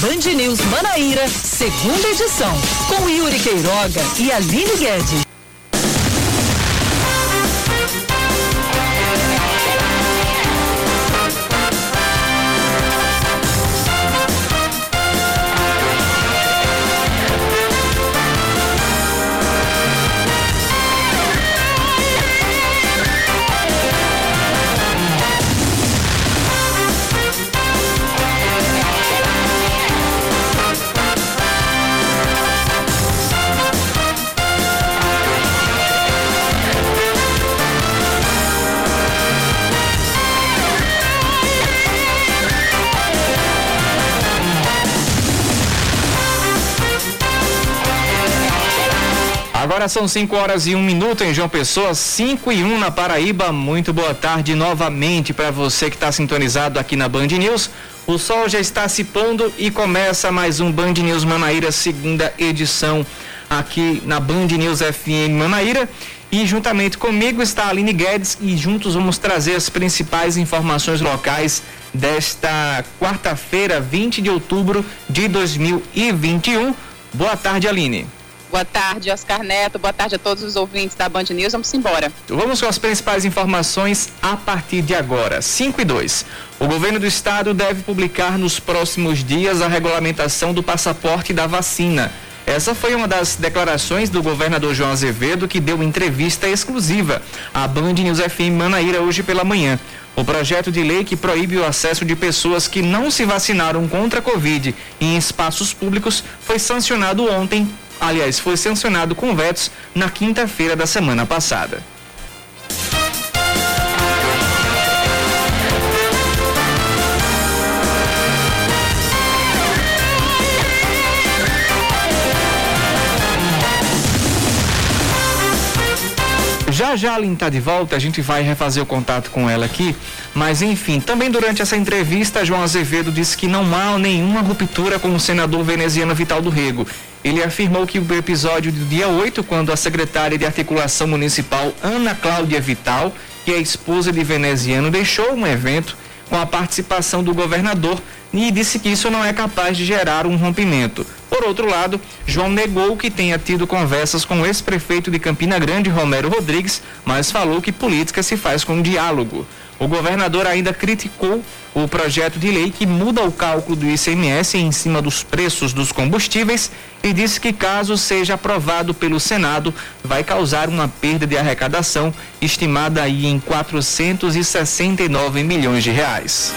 Band News Manaíra, segunda edição, com Yuri Queiroga e Aline Guedes. Agora são 5 horas e um minuto em João Pessoa, 5 e 1 um na Paraíba. Muito boa tarde novamente para você que está sintonizado aqui na Band News. O sol já está se pondo e começa mais um Band News Manaíra, segunda edição aqui na Band News FM Manaíra. E juntamente comigo está a Aline Guedes e juntos vamos trazer as principais informações locais desta quarta-feira, 20 de outubro de 2021. Boa tarde, Aline. Boa tarde, Oscar Neto. Boa tarde a todos os ouvintes da Band News. Vamos embora. Vamos com as principais informações a partir de agora. 5 e 2. O governo do estado deve publicar nos próximos dias a regulamentação do passaporte da vacina. Essa foi uma das declarações do governador João Azevedo, que deu entrevista exclusiva à Band News FM Manaíra hoje pela manhã. O projeto de lei que proíbe o acesso de pessoas que não se vacinaram contra a Covid em espaços públicos foi sancionado ontem aliás, foi sancionado com vetos na quinta-feira da semana passada. Já já a Aline está de volta, a gente vai refazer o contato com ela aqui. Mas enfim, também durante essa entrevista, João Azevedo disse que não há nenhuma ruptura com o senador veneziano Vital do Rego. Ele afirmou que o episódio do dia 8, quando a secretária de articulação municipal, Ana Cláudia Vital, que é esposa de veneziano, deixou um evento com a participação do governador e disse que isso não é capaz de gerar um rompimento. Por outro lado, João negou que tenha tido conversas com o ex-prefeito de Campina Grande, Romero Rodrigues, mas falou que política se faz com diálogo. O governador ainda criticou o projeto de lei que muda o cálculo do ICMS em cima dos preços dos combustíveis e disse que, caso seja aprovado pelo Senado, vai causar uma perda de arrecadação estimada aí em 469 milhões de reais.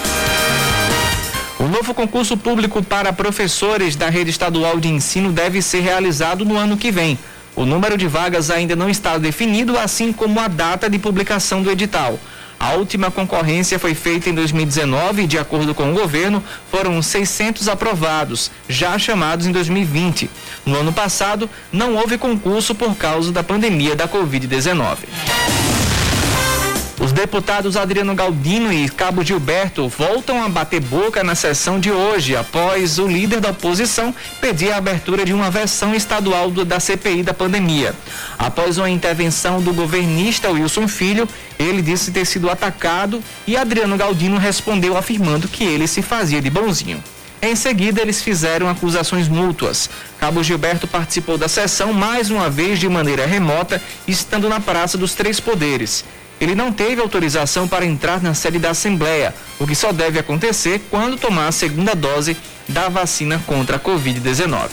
O novo concurso público para professores da rede estadual de ensino deve ser realizado no ano que vem. O número de vagas ainda não está definido, assim como a data de publicação do edital. A última concorrência foi feita em 2019 e, de acordo com o governo, foram 600 aprovados, já chamados em 2020. No ano passado, não houve concurso por causa da pandemia da Covid-19. Os deputados Adriano Galdino e Cabo Gilberto voltam a bater boca na sessão de hoje, após o líder da oposição pedir a abertura de uma versão estadual do, da CPI da pandemia. Após uma intervenção do governista Wilson Filho, ele disse ter sido atacado e Adriano Galdino respondeu afirmando que ele se fazia de bonzinho. Em seguida, eles fizeram acusações mútuas. Cabo Gilberto participou da sessão mais uma vez de maneira remota, estando na Praça dos Três Poderes ele não teve autorização para entrar na sede da Assembleia, o que só deve acontecer quando tomar a segunda dose da vacina contra a Covid-19.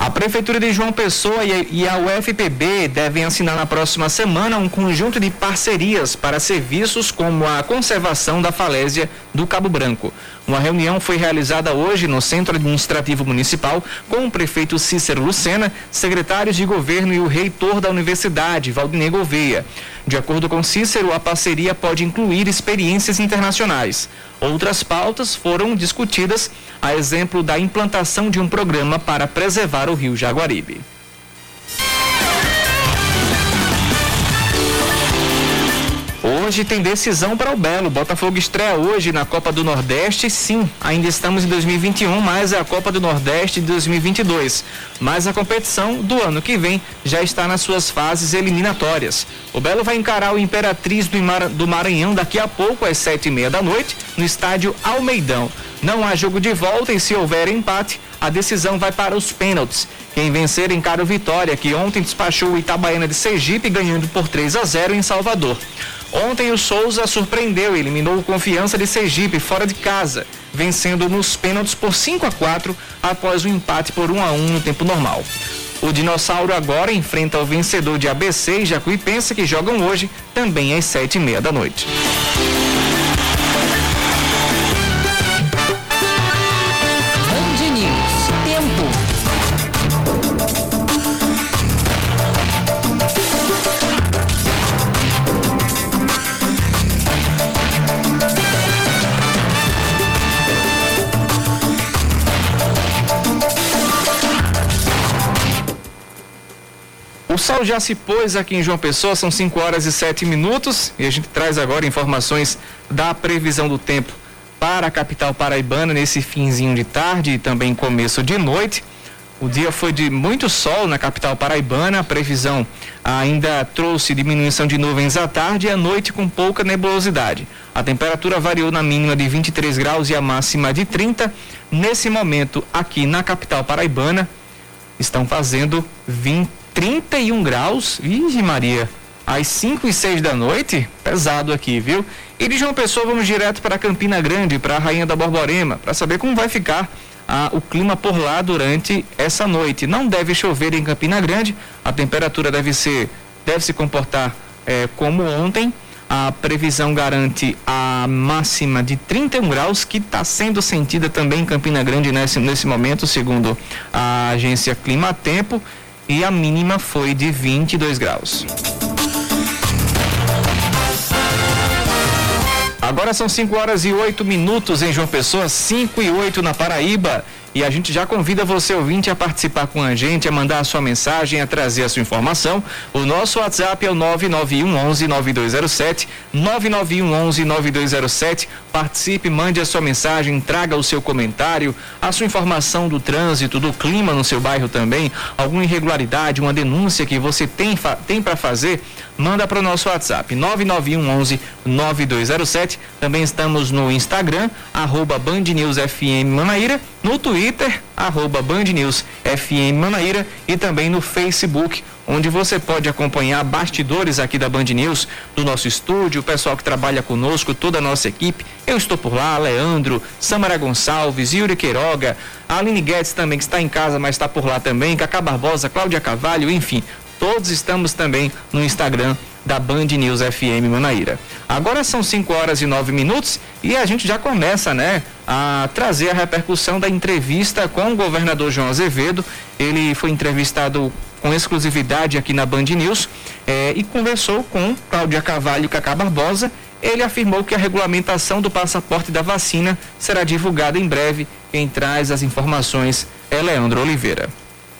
A Prefeitura de João Pessoa e a UFPB devem assinar na próxima semana um conjunto de parcerias para serviços como a conservação da falésia do Cabo Branco. Uma reunião foi realizada hoje no Centro Administrativo Municipal com o prefeito Cícero Lucena, secretários de governo e o reitor da universidade, Valdinei Gouveia. De acordo com Cícero, a parceria pode incluir experiências internacionais. Outras pautas foram discutidas, a exemplo da implantação de um programa para preservar o rio Jaguaribe. Hoje tem decisão para o Belo. Botafogo estreia hoje na Copa do Nordeste. Sim, ainda estamos em 2021, mas é a Copa do Nordeste de 2022. Mas a competição do ano que vem já está nas suas fases eliminatórias. O Belo vai encarar o Imperatriz do Maranhão daqui a pouco às sete e meia da noite no estádio Almeidão. Não há jogo de volta e se houver empate, a decisão vai para os pênaltis. Quem vencer encara o Vitória, que ontem despachou o Itabaiana de Sergipe ganhando por 3 a 0 em Salvador. Ontem o Souza surpreendeu e eliminou o Confiança de Sergipe fora de casa, vencendo nos pênaltis por 5 a 4 após o um empate por 1 a 1 no tempo normal. O Dinossauro agora enfrenta o vencedor de ABC e Jacuipense que jogam hoje, também às sete e meia da noite. Sol já se pôs aqui em João Pessoa, são 5 horas e 7 minutos e a gente traz agora informações da previsão do tempo para a capital paraibana nesse finzinho de tarde e também começo de noite. O dia foi de muito sol na capital paraibana, a previsão ainda trouxe diminuição de nuvens à tarde e à noite com pouca nebulosidade. A temperatura variou na mínima de 23 graus e a máxima de 30. Nesse momento, aqui na capital paraibana, estão fazendo 20 31 graus. Vixe Maria, às 5 e 6 da noite, pesado aqui, viu? E de João Pessoa vamos direto para Campina Grande, para a Rainha da Borborema, para saber como vai ficar ah, o clima por lá durante essa noite. Não deve chover em Campina Grande, a temperatura deve ser, deve se comportar eh, como ontem. A previsão garante a máxima de 31 graus, que está sendo sentida também em Campina Grande nesse, nesse momento, segundo a agência Clima Tempo e a mínima foi de 22 graus. Agora são 5 horas e 8 minutos em João Pessoa, 5 e 8 na Paraíba. E a gente já convida você, ouvinte, a participar com a gente, a mandar a sua mensagem, a trazer a sua informação. O nosso WhatsApp é o 991 11 9207, 991 11 9207. Participe, mande a sua mensagem, traga o seu comentário, a sua informação do trânsito, do clima no seu bairro também, alguma irregularidade, uma denúncia que você tem, tem para fazer, manda para o nosso WhatsApp, 991 11 9207. Também estamos no Instagram, arroba Band News FM Manaíra, no Twitter arroba Band News FM Manaíra e também no Facebook, onde você pode acompanhar bastidores aqui da Band News, do nosso estúdio, o pessoal que trabalha conosco, toda a nossa equipe. Eu estou por lá, Leandro, Samara Gonçalves, Yuri Queiroga, Aline Guedes também, que está em casa, mas está por lá também, Cacá Barbosa, Cláudia Cavalho, enfim, todos estamos também no Instagram da Band News FM Manaíra. Agora são 5 horas e 9 minutos e a gente já começa, né, a trazer a repercussão da entrevista com o governador João Azevedo. Ele foi entrevistado com exclusividade aqui na Band News eh, e conversou com Cláudia Cavalho e Cacá Barbosa. Ele afirmou que a regulamentação do passaporte da vacina será divulgada em breve. Quem traz as informações é Leandro Oliveira.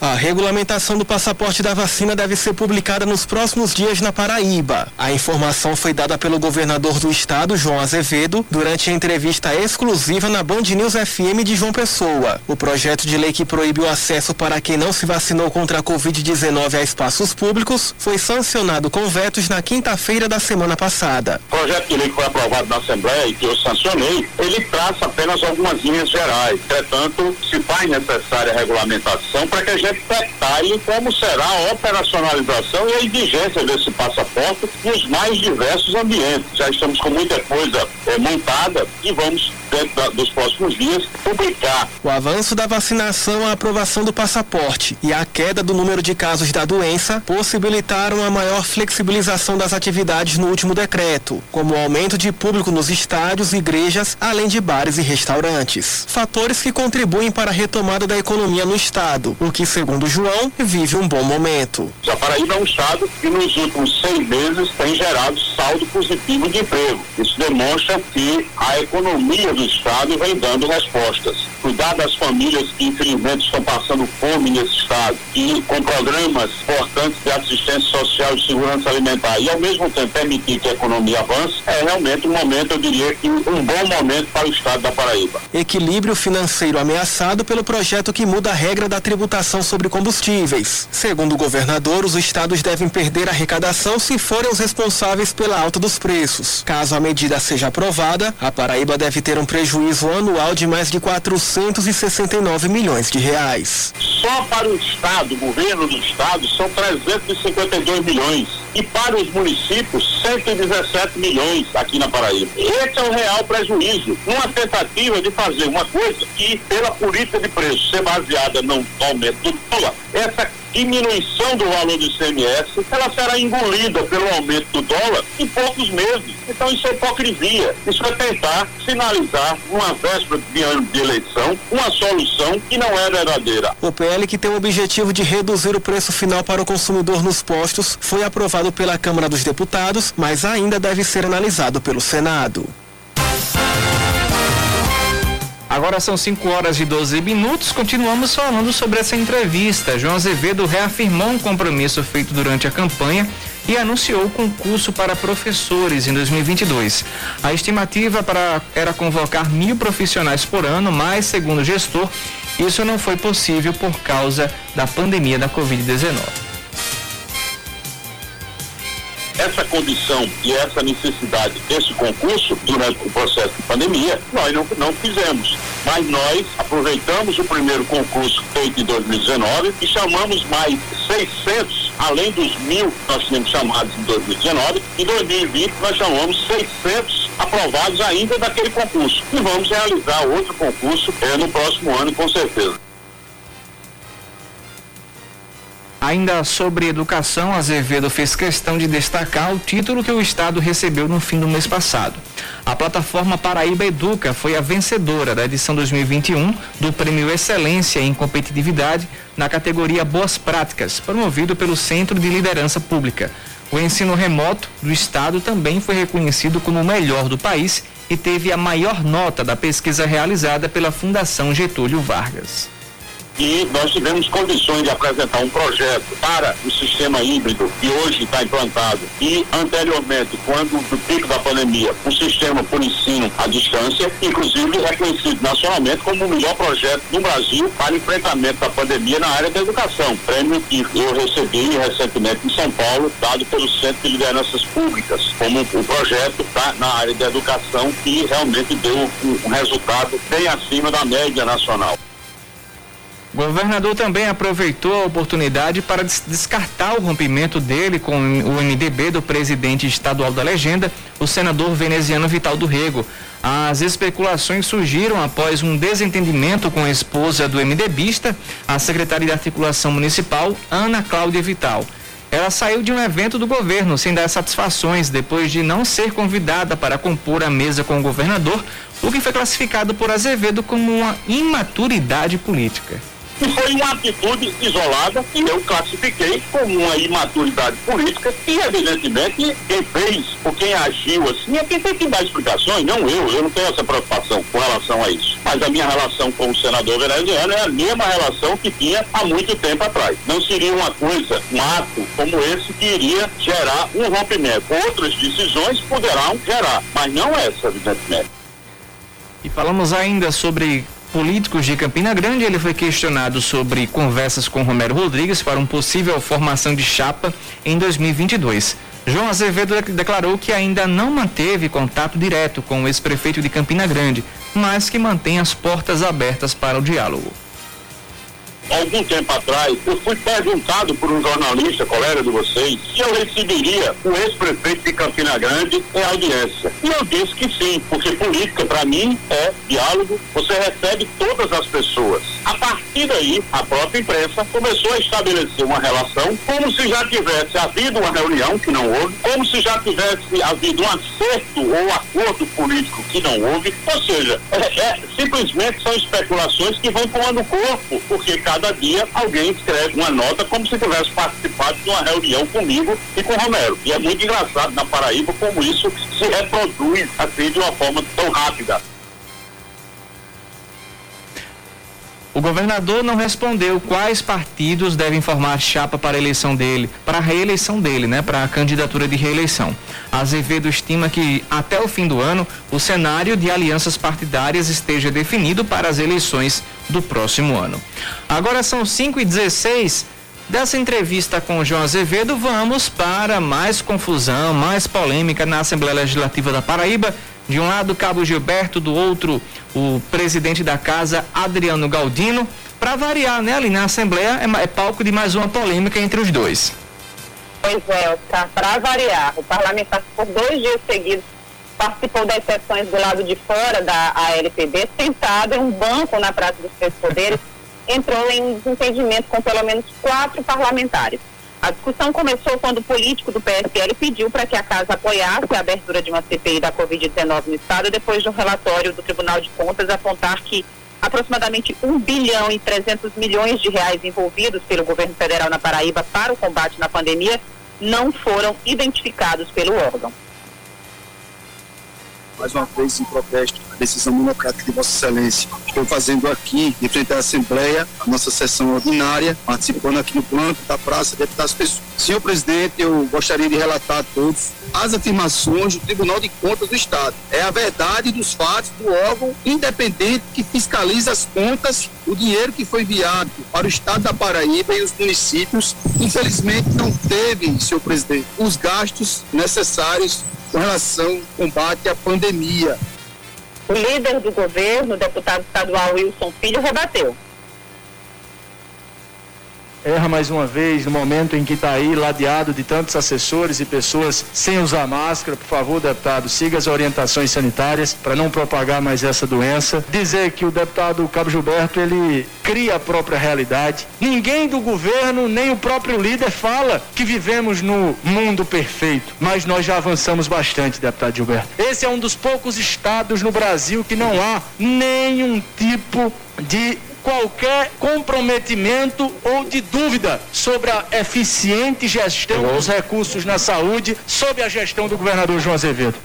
A regulamentação do passaporte da vacina deve ser publicada nos próximos dias na Paraíba. A informação foi dada pelo governador do estado, João Azevedo, durante a entrevista exclusiva na Band News FM de João Pessoa. O projeto de lei que proíbe o acesso para quem não se vacinou contra a Covid-19 a espaços públicos foi sancionado com vetos na quinta-feira da semana passada. O projeto de lei que foi aprovado na Assembleia e que eu sancionei, ele traça apenas algumas linhas gerais. Entretanto, se faz necessária a regulamentação para que a gente detalhe como será a operacionalização e a exigência desse passaporte nos mais diversos ambientes. Já estamos com muita coisa é, montada e vamos, dentro da, dos próximos dias, publicar. O avanço da vacinação, a aprovação do passaporte e a queda do número de casos da doença possibilitaram a maior flexibilização das atividades no último decreto, como o aumento de público nos estádios, igrejas, além de bares e restaurantes. Fatores que contribuem para a retomada da economia no estado, o que se segundo João, vive um bom momento. A Paraíba é um estado que nos últimos seis meses tem gerado saldo positivo de emprego. Isso demonstra que a economia do estado vem dando respostas. Cuidar das famílias que infelizmente estão passando fome nesse estado e com programas importantes de assistência social e segurança alimentar e ao mesmo tempo permitir que a economia avance, é realmente um momento, eu diria que um bom momento para o estado da Paraíba. Equilíbrio financeiro ameaçado pelo projeto que muda a regra da tributação sobre combustíveis. Segundo o governador, os estados devem perder arrecadação se forem os responsáveis pela alta dos preços. Caso a medida seja aprovada, a Paraíba deve ter um prejuízo anual de mais de 469 milhões de reais. Só para o estado, governo do estado, são 352 milhões. E para os municípios, 117 milhões aqui na Paraíba. Esse é o real prejuízo. Uma tentativa de fazer uma coisa que, pela política de preço ser baseada no aumento do dólar, essa diminuição do valor do ICMS, ela será engolida pelo aumento do dólar em poucos meses. Então isso é hipocrisia. Isso é tentar sinalizar uma véspera de ano de eleição, uma solução que não é verdadeira. O PL que tem o objetivo de reduzir o preço final para o consumidor nos postos foi aprovado pela Câmara dos Deputados, mas ainda deve ser analisado pelo Senado. Agora são 5 horas e 12 minutos. Continuamos falando sobre essa entrevista. João Azevedo reafirmou um compromisso feito durante a campanha e anunciou o concurso para professores em 2022. A estimativa para, era convocar mil profissionais por ano, mas, segundo o gestor, isso não foi possível por causa da pandemia da Covid-19 essa condição e essa necessidade desse concurso durante o processo de pandemia, nós não, não fizemos. Mas nós aproveitamos o primeiro concurso feito em 2019 e chamamos mais 600, além dos mil que nós tínhamos chamados em 2019. Em 2020 nós chamamos 600 aprovados ainda daquele concurso. E vamos realizar outro concurso é, no próximo ano, com certeza. Ainda sobre educação, Azevedo fez questão de destacar o título que o Estado recebeu no fim do mês passado. A plataforma Paraíba Educa foi a vencedora da edição 2021 do Prêmio Excelência em Competitividade na categoria Boas Práticas, promovido pelo Centro de Liderança Pública. O ensino remoto do Estado também foi reconhecido como o melhor do país e teve a maior nota da pesquisa realizada pela Fundação Getúlio Vargas e nós tivemos condições de apresentar um projeto para o sistema híbrido que hoje está implantado e anteriormente, quando do pico da pandemia, o sistema por ensino à distância, inclusive reconhecido nacionalmente como o melhor projeto do Brasil para enfrentamento da pandemia na área da educação. Prêmio que eu recebi recentemente em São Paulo, dado pelo Centro de Lideranças Públicas, como o projeto tá na área da educação que realmente deu um resultado bem acima da média nacional. O governador também aproveitou a oportunidade para descartar o rompimento dele com o MDB do presidente estadual da legenda, o senador veneziano Vital do Rego. As especulações surgiram após um desentendimento com a esposa do MDBista, a secretária de articulação municipal, Ana Cláudia Vital. Ela saiu de um evento do governo sem dar satisfações depois de não ser convidada para compor a mesa com o governador, o que foi classificado por Azevedo como uma imaturidade política que foi uma atitude isolada que eu classifiquei como uma imaturidade política e, evidentemente, quem fez ou quem agiu assim é quem tem que dar explicações, não eu. Eu não tenho essa preocupação com relação a isso. Mas a minha relação com o senador veneziano é a mesma relação que tinha há muito tempo atrás. Não seria uma coisa, um ato como esse que iria gerar um rompimento. Outras decisões poderão gerar, mas não essa, evidentemente. E falamos ainda sobre políticos de Campina Grande, ele foi questionado sobre conversas com Romero Rodrigues para uma possível formação de chapa em 2022. João Azevedo declarou que ainda não manteve contato direto com o ex-prefeito de Campina Grande, mas que mantém as portas abertas para o diálogo algum tempo atrás, eu fui perguntado por um jornalista, colega de vocês, se eu receberia o ex-prefeito de Campina Grande em audiência. E eu disse que sim, porque política, para mim, é diálogo, você recebe todas as pessoas. A partir daí, a própria imprensa começou a estabelecer uma relação como se já tivesse havido uma reunião, que não houve, como se já tivesse havido um acerto ou acordo político que não houve. Ou seja, é, é, simplesmente são especulações que vão tomando corpo, porque cada dia alguém escreve uma nota como se tivesse participado de uma reunião comigo e com Romero. E é muito engraçado na Paraíba como isso se reproduz assim de uma forma tão rápida. O governador não respondeu quais partidos devem formar chapa para a eleição dele, para a reeleição dele, né, para a candidatura de reeleição. Azevedo estima que até o fim do ano o cenário de alianças partidárias esteja definido para as eleições do próximo ano. Agora são 5 e 16 Dessa entrevista com o João Azevedo, vamos para mais confusão, mais polêmica na Assembleia Legislativa da Paraíba. De um lado, Cabo Gilberto, do outro, o presidente da casa, Adriano Galdino. Para variar, né, ali na Assembleia, é, é palco de mais uma polêmica entre os dois. Pois é, para variar, o parlamentar por dois dias seguidos participou das sessões do lado de fora da ALPB, sentado em um banco na Praça dos Três Poderes, entrou em desentendimento com pelo menos quatro parlamentares. A discussão começou quando o político do PSL pediu para que a casa apoiasse a abertura de uma CPI da Covid-19 no Estado, depois de um relatório do Tribunal de Contas apontar que aproximadamente 1 bilhão e 300 milhões de reais envolvidos pelo governo federal na Paraíba para o combate na pandemia não foram identificados pelo órgão mais uma vez em protesto à decisão democrática de Vossa Excelência. Estou fazendo aqui, de frente à Assembleia, a nossa sessão ordinária, participando aqui no plano da Praça Deputados Pessoas. Senhor presidente, eu gostaria de relatar a todos as afirmações do Tribunal de Contas do Estado. É a verdade dos fatos do órgão independente que fiscaliza as contas, o dinheiro que foi enviado para o Estado da Paraíba e os municípios, infelizmente não teve, senhor presidente, os gastos necessários com relação ao combate à pandemia. O líder do governo, deputado estadual Wilson Filho, rebateu erra mais uma vez no momento em que está aí ladeado de tantos assessores e pessoas sem usar máscara. Por favor, deputado, siga as orientações sanitárias para não propagar mais essa doença. Dizer que o deputado Cabo Gilberto ele cria a própria realidade. Ninguém do governo, nem o próprio líder fala que vivemos no mundo perfeito, mas nós já avançamos bastante, deputado Gilberto. Esse é um dos poucos estados no Brasil que não há nenhum tipo de qualquer comprometimento ou de dúvida sobre a eficiente gestão dos recursos na saúde sob a gestão do governador João Azevedo.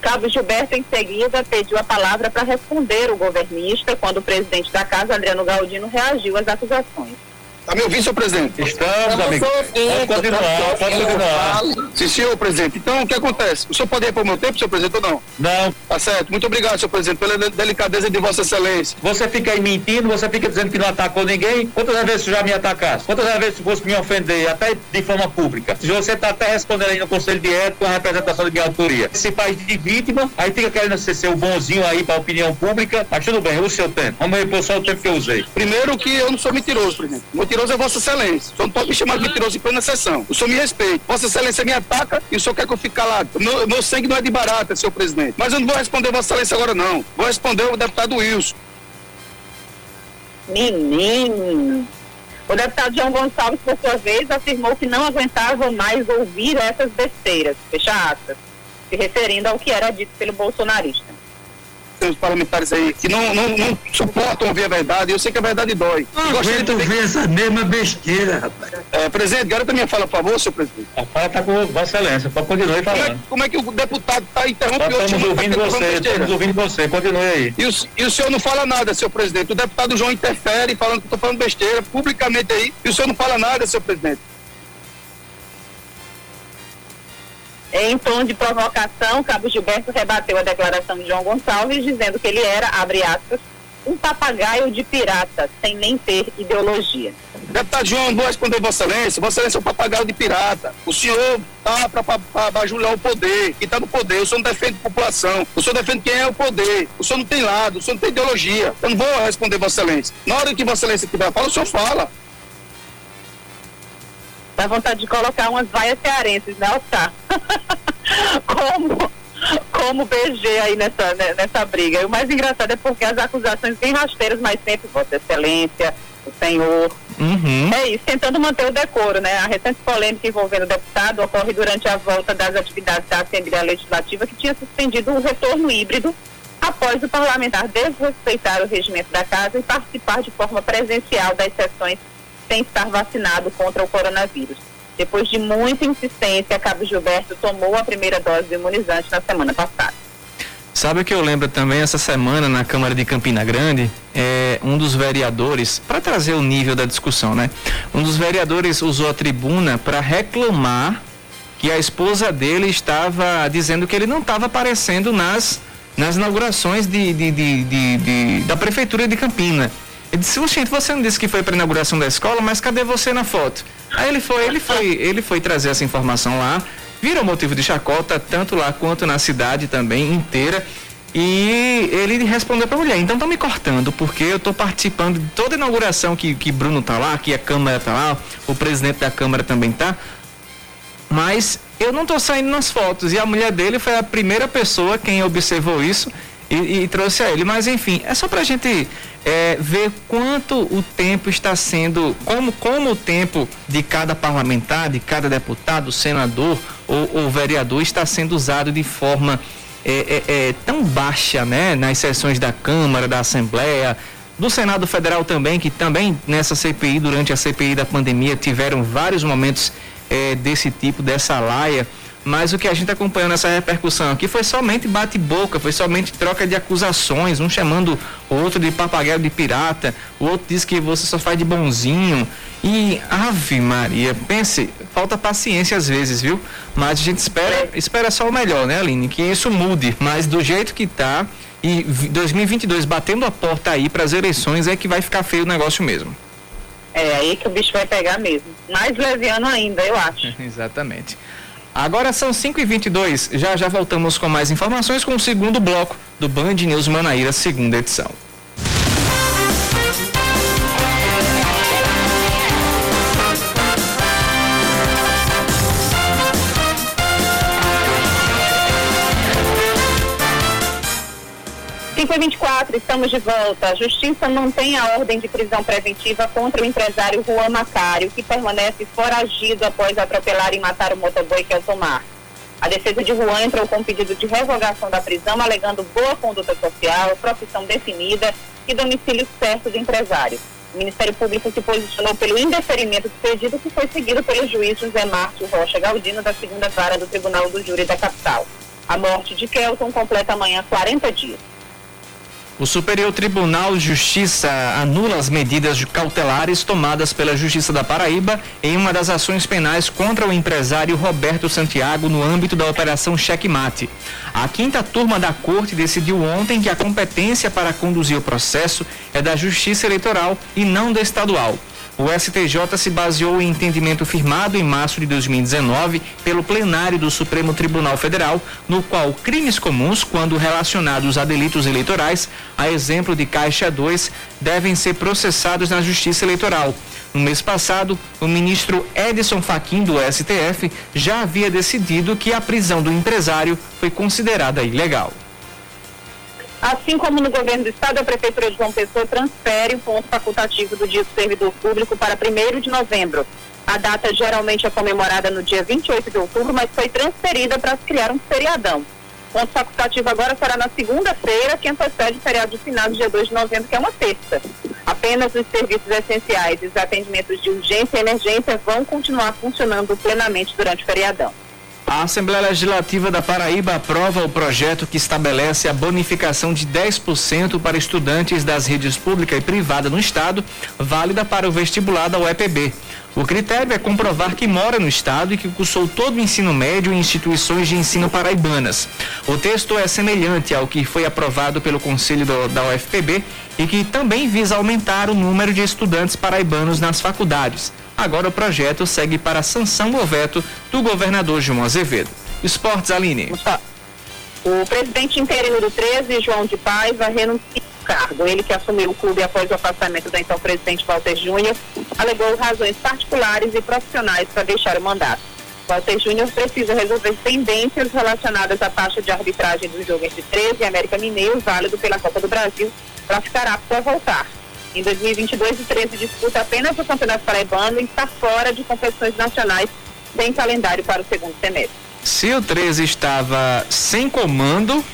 Cabo Gilberto, em seguida, pediu a palavra para responder o governista quando o presidente da casa, Adriano Galdino, reagiu às acusações. Está me ouvindo, senhor presidente? Estamos, amigo. Pode continuar, pode continuar. Sim, senhor presidente. Então, o que acontece? O senhor pode ir para o meu tempo, senhor presidente, ou não? Não. Tá certo. Muito obrigado, senhor presidente, pela delicadeza de vossa excelência. Você fica aí mentindo, você fica dizendo que não atacou ninguém. Quantas vezes você já me atacasse? Quantas vezes você fosse me ofender, até de forma pública? Se você está até respondendo aí no Conselho de Ética com a representação de minha autoria. Esse país de vítima, aí fica querendo ser, ser o bonzinho aí para a opinião pública. Mas tudo bem, o seu tempo. Vamos repor só o tempo que eu usei. Primeiro que eu não sou mentiroso, presidente. Mentiroso é vossa excelência. O senhor não pode me chamar de mentiroso em plena sessão. O senhor me respeita. Vossa Excelência me ataca e o senhor quer que eu fique calado. Meu, meu sangue não é de barata, senhor presidente. Mas eu não vou responder Vossa Excelência agora, não. Vou responder o deputado Wilson. Menino. O deputado João Gonçalves, por sua vez, afirmou que não aguentava mais ouvir essas besteiras, fecha aspas, se referindo ao que era dito pelo bolsonarista tem os parlamentares aí que não, não, não suportam ouvir a verdade. Eu sei que a verdade dói. Não aguento ouvir essa mesma besteira, rapaz. É, presidente, garanta minha fala, por favor, senhor presidente. A fala está com Vossa Excelência, pode continuar falando. Como é, como é que o deputado está interrompendo? Nós estamos ouvindo tá você, estamos ouvindo você, continue aí. E o, e o senhor não fala nada, senhor presidente. O deputado João interfere falando que estou falando besteira publicamente aí, e o senhor não fala nada, senhor presidente. Em tom de provocação, Cabo Gilberto rebateu a declaração de João Gonçalves, dizendo que ele era, abre aspas, um papagaio de pirata, sem nem ter ideologia. Deputado João, vou responder Vossa Excelência. Vossa Excelência é um papagaio de pirata. O senhor está para bajular o poder, que está no poder. O senhor não defende a população. O senhor defende quem é o poder. O senhor não tem lado, o senhor não tem ideologia. Eu não vou responder Vossa Excelência. Na hora que Vossa Excelência tiver fala, o senhor fala. Dá vontade de colocar umas vaias cearenses, né, Oscar? como, como BG aí nessa, né, nessa briga. E o mais engraçado é porque as acusações bem rasteiras, mas sempre Vossa Excelência, o senhor. Uhum. É isso, tentando manter o decoro, né? A recente polêmica envolvendo o deputado ocorre durante a volta das atividades da Assembleia Legislativa, que tinha suspendido o retorno híbrido após o parlamentar desrespeitar o regimento da casa e participar de forma presencial das sessões sem estar vacinado contra o coronavírus. Depois de muita insistência, Cabo Gilberto tomou a primeira dose do imunizante na semana passada. Sabe o que eu lembro também essa semana na Câmara de Campina Grande? É, um dos vereadores, para trazer o nível da discussão, né? Um dos vereadores usou a tribuna para reclamar que a esposa dele estava dizendo que ele não estava aparecendo nas, nas inaugurações de, de, de, de, da Prefeitura de Campina. Ele disse, gente, você não disse que foi para inauguração da escola, mas cadê você na foto? Aí ele foi, ele foi, ele foi trazer essa informação lá, virou motivo de chacota, tanto lá quanto na cidade também inteira. E ele respondeu para a mulher, então estão me cortando, porque eu estou participando de toda a inauguração que, que Bruno tá lá, que a Câmara tá lá, o presidente da Câmara também tá. Mas eu não estou saindo nas fotos. E a mulher dele foi a primeira pessoa quem observou isso e, e trouxe a ele. Mas enfim, é só para a gente é, ver quanto o tempo está sendo, como, como o tempo de cada parlamentar, de cada deputado, senador ou, ou vereador está sendo usado de forma é, é, é, tão baixa, né? Nas sessões da Câmara, da Assembleia, do Senado Federal também, que também nessa CPI, durante a CPI da pandemia, tiveram vários momentos é, desse tipo, dessa laia. Mas o que a gente acompanhou nessa repercussão aqui foi somente bate-boca, foi somente troca de acusações, um chamando o outro de papagaio de pirata, o outro diz que você só faz de bonzinho. E, ave Maria, pense, falta paciência às vezes, viu? Mas a gente espera, espera só o melhor, né, Aline? Que isso mude, mas do jeito que tá, e 2022 batendo a porta aí para as eleições é que vai ficar feio o negócio mesmo. É aí que o bicho vai pegar mesmo. Mais leviano ainda, eu acho. Exatamente. Agora são 5h22. Já já voltamos com mais informações com o segundo bloco do Band News Manaíra, segunda edição. 5 e 24, estamos de volta. A Justiça mantém a ordem de prisão preventiva contra o empresário Juan Macário, que permanece foragido após atropelar e matar o motoboy Keltomar. A defesa de Juan entrou com pedido de revogação da prisão, alegando boa conduta social, profissão definida e domicílio certo do empresário. O Ministério Público se posicionou pelo indeferimento do pedido, que foi seguido pelo juiz José Márcio Rocha Galdino, da segunda vara do Tribunal do Júri da Capital. A morte de Kelton completa amanhã 40 dias. O Superior Tribunal de Justiça anula as medidas cautelares tomadas pela Justiça da Paraíba em uma das ações penais contra o empresário Roberto Santiago no âmbito da Operação Checkmate. A quinta turma da Corte decidiu ontem que a competência para conduzir o processo é da Justiça Eleitoral e não da estadual. O STJ se baseou em entendimento firmado em março de 2019 pelo plenário do Supremo Tribunal Federal, no qual crimes comuns, quando relacionados a delitos eleitorais, a exemplo de Caixa 2, devem ser processados na Justiça Eleitoral. No mês passado, o ministro Edson Fachin do STF já havia decidido que a prisão do empresário foi considerada ilegal. Assim como no governo do estado, a Prefeitura de João Pessoa transfere o ponto facultativo do Dia do Servidor Público para 1 de novembro. A data geralmente é comemorada no dia 28 de outubro, mas foi transferida para criar um feriadão. O ponto facultativo agora será na segunda-feira, que antecede o feriado de final, dia 2 de novembro, que é uma terça. Apenas os serviços essenciais e os atendimentos de urgência e emergência vão continuar funcionando plenamente durante o feriadão. A Assembleia Legislativa da Paraíba aprova o projeto que estabelece a bonificação de 10% para estudantes das redes pública e privada no estado, válida para o vestibular da UEPB. O critério é comprovar que mora no estado e que cursou todo o ensino médio em instituições de ensino paraibanas. O texto é semelhante ao que foi aprovado pelo Conselho do, da UFPB e que também visa aumentar o número de estudantes paraibanos nas faculdades. Agora o projeto segue para sanção ou veto do governador João Azevedo. Esportes, Aline. O presidente interino do 13, João de Paz, vai renunciar ao cargo. Ele que assumiu o clube após o afastamento do então presidente Walter Júnior, alegou razões particulares e profissionais para deixar o mandato. Walter Júnior precisa resolver pendências relacionadas à taxa de arbitragem do jogo entre 13 e América Mineiro, válido pela Copa do Brasil, para ficar apto a voltar. Em 2022, o 13 disputa apenas o Campeonato Paraibano e está fora de competições nacionais, sem calendário para o segundo semestre. Se o 13 estava sem comando,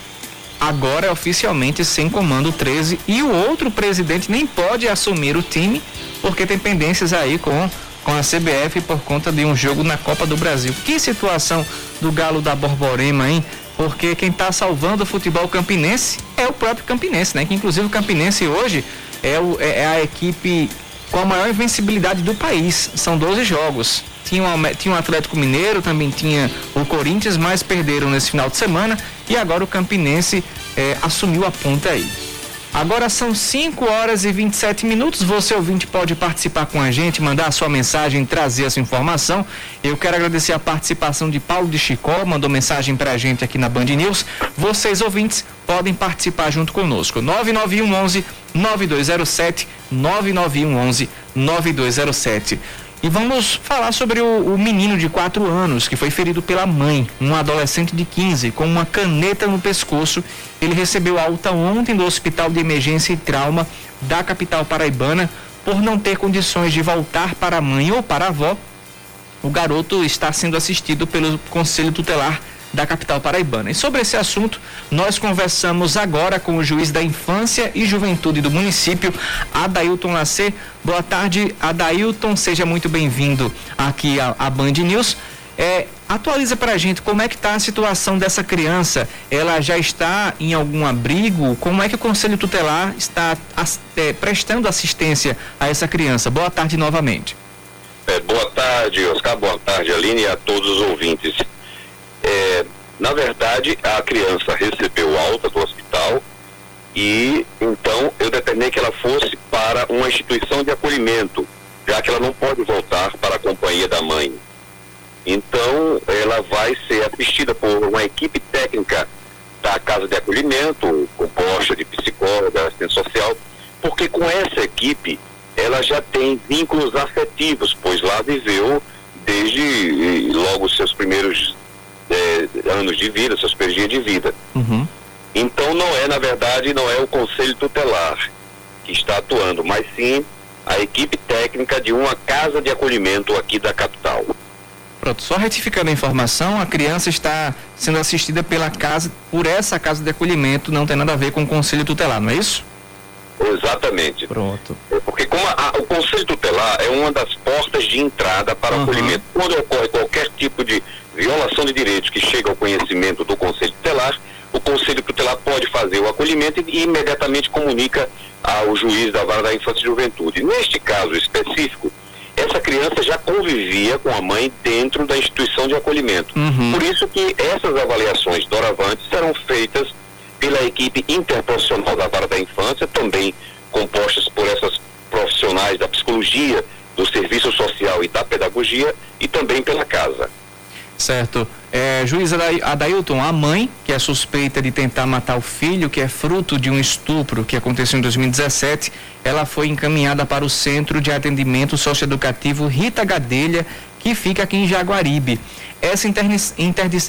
agora é oficialmente sem comando 13 e o outro presidente nem pode assumir o time porque tem pendências aí com com a CBF por conta de um jogo na Copa do Brasil. Que situação do Galo da Borborema, hein? Porque quem está salvando o futebol campinense é o próprio Campinense, né? Que inclusive o Campinense hoje é, o, é, é a equipe com a maior invencibilidade do país. São 12 jogos. Tinha, uma, tinha o Atlético Mineiro, também tinha o Corinthians, mas perderam nesse final de semana. E agora o Campinense é, assumiu a ponta aí. Agora são 5 horas e 27 minutos. Você ouvinte pode participar com a gente, mandar a sua mensagem, trazer essa informação. Eu quero agradecer a participação de Paulo de Chicó, mandou mensagem pra gente aqui na Band News. Vocês ouvintes podem participar junto conosco. 991 11 9207 991 11 9207. E vamos falar sobre o, o, menino de 4 anos que foi ferido pela mãe, um adolescente de 15, com uma caneta no pescoço. Ele recebeu alta ontem do Hospital de Emergência e Trauma da capital paraibana por não ter condições de voltar para a mãe ou para a avó. O garoto está sendo assistido pelo Conselho Tutelar da capital paraibana. E sobre esse assunto, nós conversamos agora com o juiz da Infância e Juventude do município, Adailton Lacê. Boa tarde, Adailton, seja muito bem-vindo aqui à, à Band News. É, atualiza para a gente como é que está a situação dessa criança. Ela já está em algum abrigo? Como é que o Conselho Tutelar está é, prestando assistência a essa criança? Boa tarde novamente. É, boa tarde, Oscar. Boa tarde, Aline, e a todos os ouvintes. É, na verdade, a criança recebeu alta do hospital e então eu determinei que ela fosse para uma instituição de acolhimento, já que ela não pode voltar para a companhia da mãe. Então, ela vai ser assistida por uma equipe técnica da casa de acolhimento, composta de psicóloga, assistente social, porque com essa equipe ela já tem vínculos afetivos, pois lá viveu desde logo seus primeiros é, anos de vida, seus dias de vida. Uhum. Então não é, na verdade, não é o Conselho Tutelar que está atuando, mas sim a equipe técnica de uma casa de acolhimento aqui da capital. Pronto, só retificando a informação, a criança está sendo assistida pela casa, por essa casa de acolhimento, não tem nada a ver com o Conselho Tutelar, não é isso? Exatamente. Pronto. É porque como a, a, o Conselho Tutelar é uma das portas de entrada para o acolhimento. Quando ocorre qualquer tipo de violação de direitos que chega ao conhecimento do Conselho Tutelar, o Conselho Tutelar pode fazer o acolhimento e, imediatamente comunica ao juiz da vara da infância e juventude. Neste caso específico, essa criança já convivia com a mãe dentro da instituição de acolhimento. Uhum. Por isso que essas avaliações doravantes serão feitas pela equipe interprofissional da vara da infância, também compostas por essas profissionais da psicologia, do serviço social e da pedagogia, e também pela casa. Certo. É, juiz Adailton, a mãe, que é suspeita de tentar matar o filho, que é fruto de um estupro que aconteceu em 2017, ela foi encaminhada para o Centro de Atendimento Socioeducativo Rita Gadelha, que fica aqui em Jaguaribe. Essa,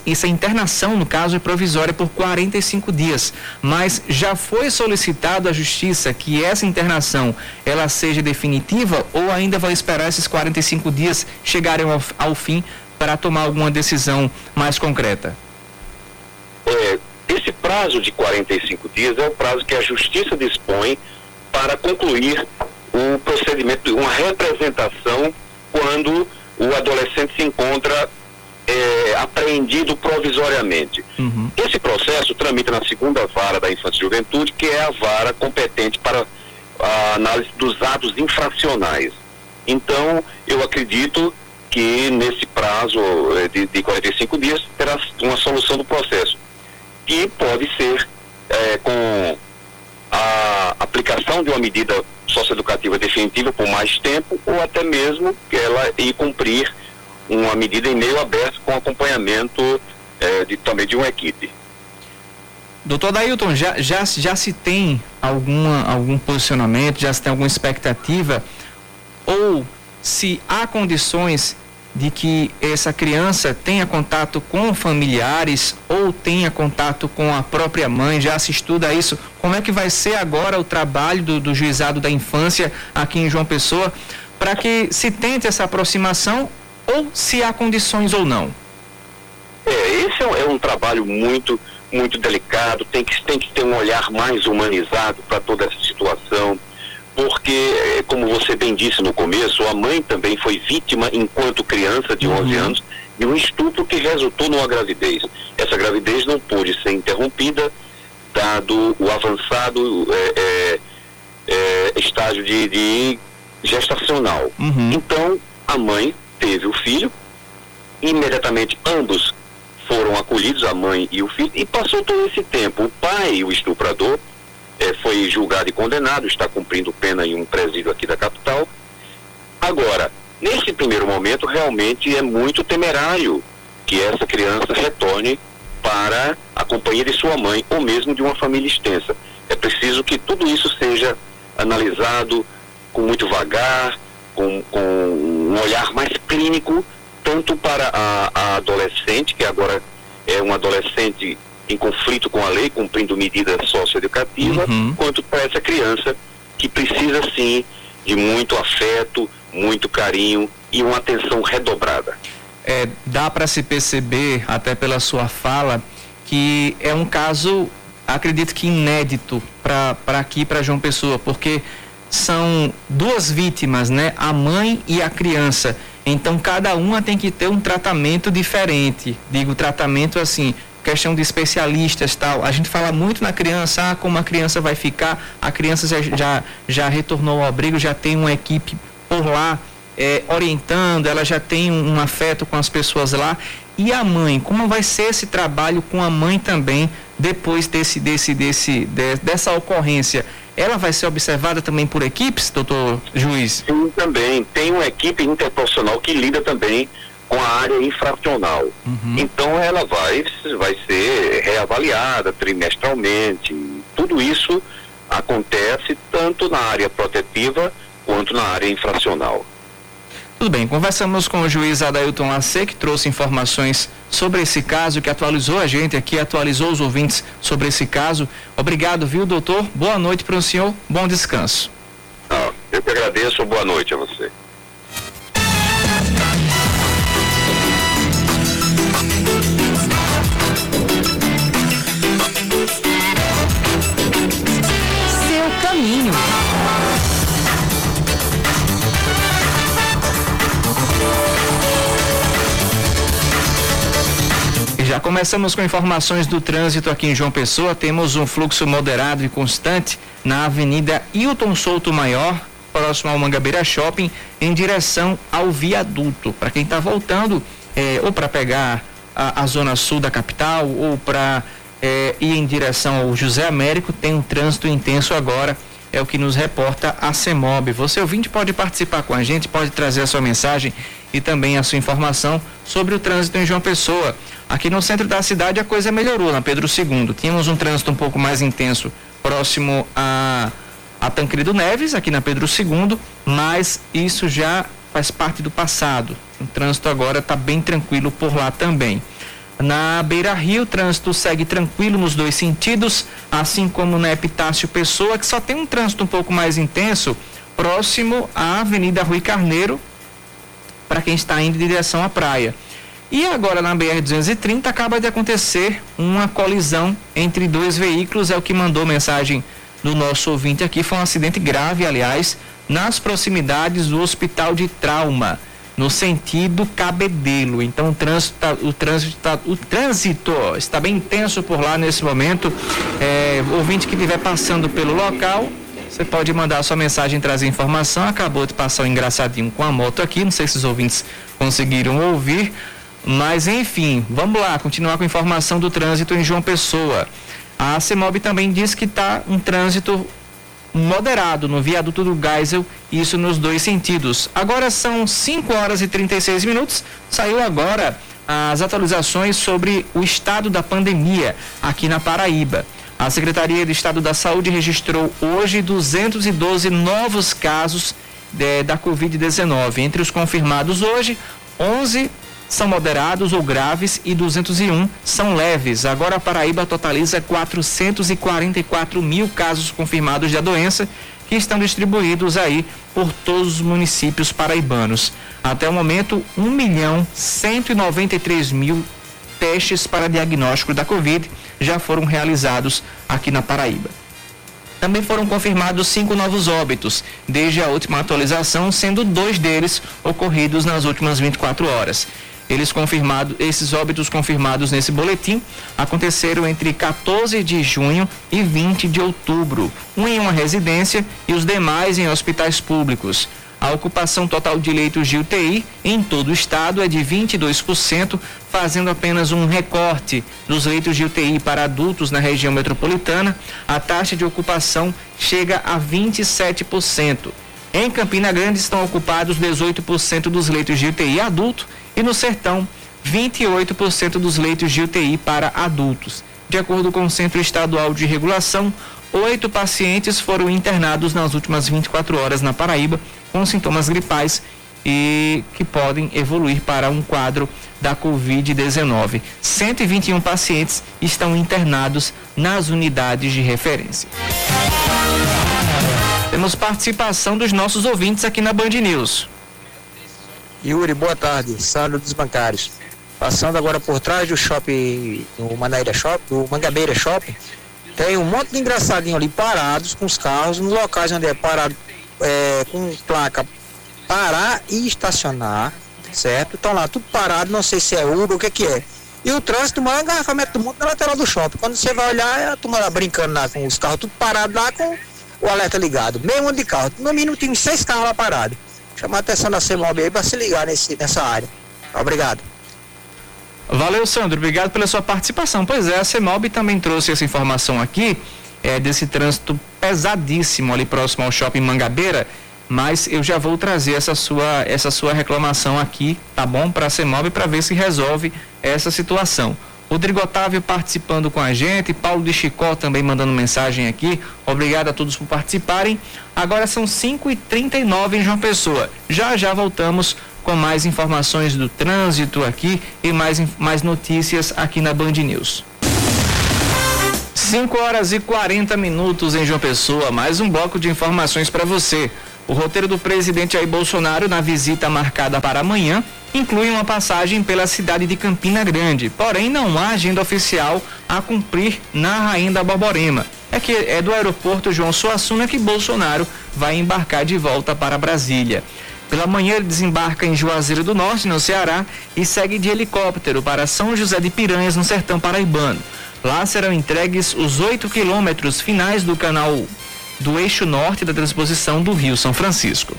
essa internação, no caso, é provisória por 45 dias, mas já foi solicitado à Justiça que essa internação ela seja definitiva ou ainda vai esperar esses 45 dias chegarem ao, ao fim para tomar alguma decisão mais concreta? É, esse prazo de 45 dias é o prazo que a Justiça dispõe para concluir o procedimento uma representação quando o adolescente se encontra é, apreendido provisoriamente. Uhum. Esse processo tramita na segunda vara da infância e juventude, que é a vara competente para a análise dos atos infracionais. Então, eu acredito que nesse prazo eh, de, de 45 dias terá uma solução do processo, que pode ser é, com a aplicação de uma medida socioeducativa definitiva por mais tempo ou até mesmo que ela ir cumprir uma medida em meio aberto com acompanhamento é, de, também de uma equipe. Doutor Dailton, já, já, já se tem alguma, algum posicionamento, já se tem alguma expectativa ou se há condições de que essa criança tenha contato com familiares ou tenha contato com a própria mãe, já se estuda isso. Como é que vai ser agora o trabalho do, do juizado da infância aqui em João Pessoa para que se tente essa aproximação ou se há condições ou não? É, esse é um, é um trabalho muito, muito delicado, tem que, tem que ter um olhar mais humanizado para toda essa situação porque, eh, como você bem disse no começo, a mãe também foi vítima, enquanto criança de 11 uhum. anos, de um estupro que resultou numa gravidez. Essa gravidez não pôde ser interrompida, dado o avançado é, é, é, estágio de, de gestacional. Uhum. Então, a mãe teve o filho, imediatamente ambos foram acolhidos, a mãe e o filho, e passou todo esse tempo. O pai, o estuprador, foi julgado e condenado, está cumprindo pena em um presídio aqui da capital. Agora, nesse primeiro momento, realmente é muito temerário que essa criança retorne para a companhia de sua mãe ou mesmo de uma família extensa. É preciso que tudo isso seja analisado com muito vagar, com, com um olhar mais clínico, tanto para a, a adolescente, que agora é uma adolescente em conflito com a lei, cumprindo medida socioeducativa, uhum. quanto para essa criança que precisa sim de muito afeto, muito carinho e uma atenção redobrada. É, dá para se perceber, até pela sua fala, que é um caso, acredito que inédito para aqui, para João Pessoa, porque são duas vítimas, né? A mãe e a criança. Então cada uma tem que ter um tratamento diferente. Digo tratamento assim, questão de especialistas tal. A gente fala muito na criança, ah, como a criança vai ficar. A criança já, já, já retornou ao abrigo, já tem uma equipe por lá é, orientando, ela já tem um, um afeto com as pessoas lá. E a mãe, como vai ser esse trabalho com a mãe também depois desse, desse, desse, de, dessa ocorrência? Ela vai ser observada também por equipes, doutor juiz? Sim, também. Tem uma equipe interprofissional que lida também com a área infracional. Uhum. Então ela vai, vai ser reavaliada trimestralmente. Tudo isso acontece tanto na área protetiva quanto na área infracional. Tudo bem, conversamos com o juiz Adailton Lacê, que trouxe informações sobre esse caso, que atualizou a gente aqui, atualizou os ouvintes sobre esse caso. Obrigado, viu, doutor? Boa noite para o senhor, bom descanso. Ah, eu que agradeço, boa noite a você. Começamos com informações do trânsito aqui em João Pessoa. Temos um fluxo moderado e constante na Avenida Hilton Souto Maior, próximo ao Mangabeira Shopping, em direção ao viaduto. Para quem está voltando, é, ou para pegar a, a, zona sul da capital, ou para é, ir em direção ao José Américo, tem um trânsito intenso agora. É o que nos reporta a CEMOB. Você ouvinte pode participar com a gente, pode trazer a sua mensagem e também a sua informação sobre o trânsito em João Pessoa. Aqui no centro da cidade a coisa melhorou, na Pedro II. Tínhamos um trânsito um pouco mais intenso próximo a, a Tancredo Neves, aqui na Pedro II, mas isso já faz parte do passado. O trânsito agora está bem tranquilo por lá também. Na Beira Rio, o trânsito segue tranquilo nos dois sentidos, assim como na Epitácio Pessoa, que só tem um trânsito um pouco mais intenso próximo à Avenida Rui Carneiro, para quem está indo em direção à praia. E agora na BR-230 acaba de acontecer uma colisão entre dois veículos, é o que mandou mensagem do nosso ouvinte aqui. Foi um acidente grave, aliás, nas proximidades do Hospital de Trauma, no sentido Cabedelo. Então o trânsito, tá, o trânsito, tá, o trânsito está bem intenso por lá nesse momento. É, ouvinte que estiver passando pelo local, você pode mandar sua mensagem, trazer informação. Acabou de passar um engraçadinho com a moto aqui. Não sei se os ouvintes conseguiram ouvir. Mas enfim, vamos lá, continuar com a informação do trânsito em João Pessoa. A CEMOB também diz que está um trânsito moderado no viaduto do Geisel, isso nos dois sentidos. Agora são 5 horas e 36 minutos. Saiu agora as atualizações sobre o estado da pandemia aqui na Paraíba. A Secretaria de Estado da Saúde registrou hoje 212 novos casos de, eh, da Covid-19. Entre os confirmados hoje, 11 são moderados ou graves e 201 são leves. Agora a Paraíba totaliza 444 mil casos confirmados da doença que estão distribuídos aí por todos os municípios paraibanos. Até o momento, 1 milhão 193 mil testes para diagnóstico da Covid já foram realizados aqui na Paraíba. Também foram confirmados cinco novos óbitos desde a última atualização, sendo dois deles ocorridos nas últimas 24 horas. Eles confirmados, esses óbitos confirmados nesse boletim aconteceram entre 14 de junho e 20 de outubro, um em uma residência e os demais em hospitais públicos. A ocupação total de leitos de UTI em todo o estado é de 22%, fazendo apenas um recorte dos leitos de UTI para adultos na região metropolitana. A taxa de ocupação chega a 27%. Em Campina Grande estão ocupados 18% dos leitos de UTI adulto e no Sertão 28% dos leitos de UTI para adultos. De acordo com o Centro Estadual de Regulação, oito pacientes foram internados nas últimas 24 horas na Paraíba com sintomas gripais e que podem evoluir para um quadro da Covid-19. 121 pacientes estão internados nas unidades de referência. Temos participação dos nossos ouvintes aqui na Band News. Yuri, boa tarde. Sandro dos Bancários. Passando agora por trás do shopping, do Manaíra Shopping, do Mangabeira Shopping, tem um monte de engraçadinho ali parados com os carros, nos locais onde é parado é, com placa parar e estacionar, certo? Estão lá tudo parado, não sei se é Uber, o que que é. E o trânsito, o maior engarrafamento do mundo na lateral do shopping. Quando você vai olhar, é a turma lá brincando lá com os carros tudo parados lá com o alerta ligado. Meio mundo de carro. No mínimo tem seis carros lá parados. Chamar a atenção da CEMOB aí para se ligar nesse, nessa área. Obrigado. Valeu, Sandro. Obrigado pela sua participação. Pois é, a CEMOB também trouxe essa informação aqui, é, desse trânsito pesadíssimo ali próximo ao shopping Mangabeira, mas eu já vou trazer essa sua, essa sua reclamação aqui, tá bom? Para a CEMOB para ver se resolve essa situação. Rodrigo Otávio participando com a gente, Paulo de Chicó também mandando mensagem aqui. Obrigado a todos por participarem. Agora são 5h39 em João Pessoa. Já já voltamos com mais informações do trânsito aqui e mais, mais notícias aqui na Band News. 5 horas e 40 minutos em João Pessoa. Mais um bloco de informações para você. O roteiro do presidente Jair Bolsonaro na visita marcada para amanhã inclui uma passagem pela cidade de Campina Grande, porém não há agenda oficial a cumprir na Rainha Borborema. É que é do aeroporto João Suassuna que Bolsonaro vai embarcar de volta para Brasília. Pela manhã ele desembarca em Juazeiro do Norte, no Ceará, e segue de helicóptero para São José de Piranhas, no sertão paraibano. Lá serão entregues os oito quilômetros finais do canal do eixo norte da transposição do Rio São Francisco.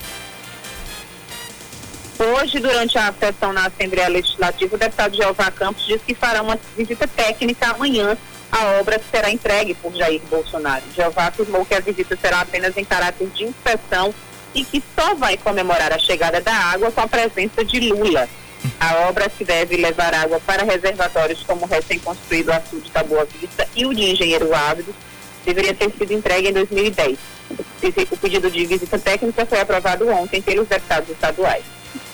Hoje, durante a sessão na Assembleia Legislativa, o deputado Jeová Campos disse que fará uma visita técnica amanhã à obra será entregue por Jair Bolsonaro. Jeová afirmou que a visita será apenas em caráter de inspeção e que só vai comemorar a chegada da água com a presença de Lula. A obra que deve levar água para reservatórios como o recém-construído açude da Boa Vista e o de Engenheiro Ávido deveria ter sido entregue em 2010. O pedido de visita técnica foi aprovado ontem pelos deputados estaduais.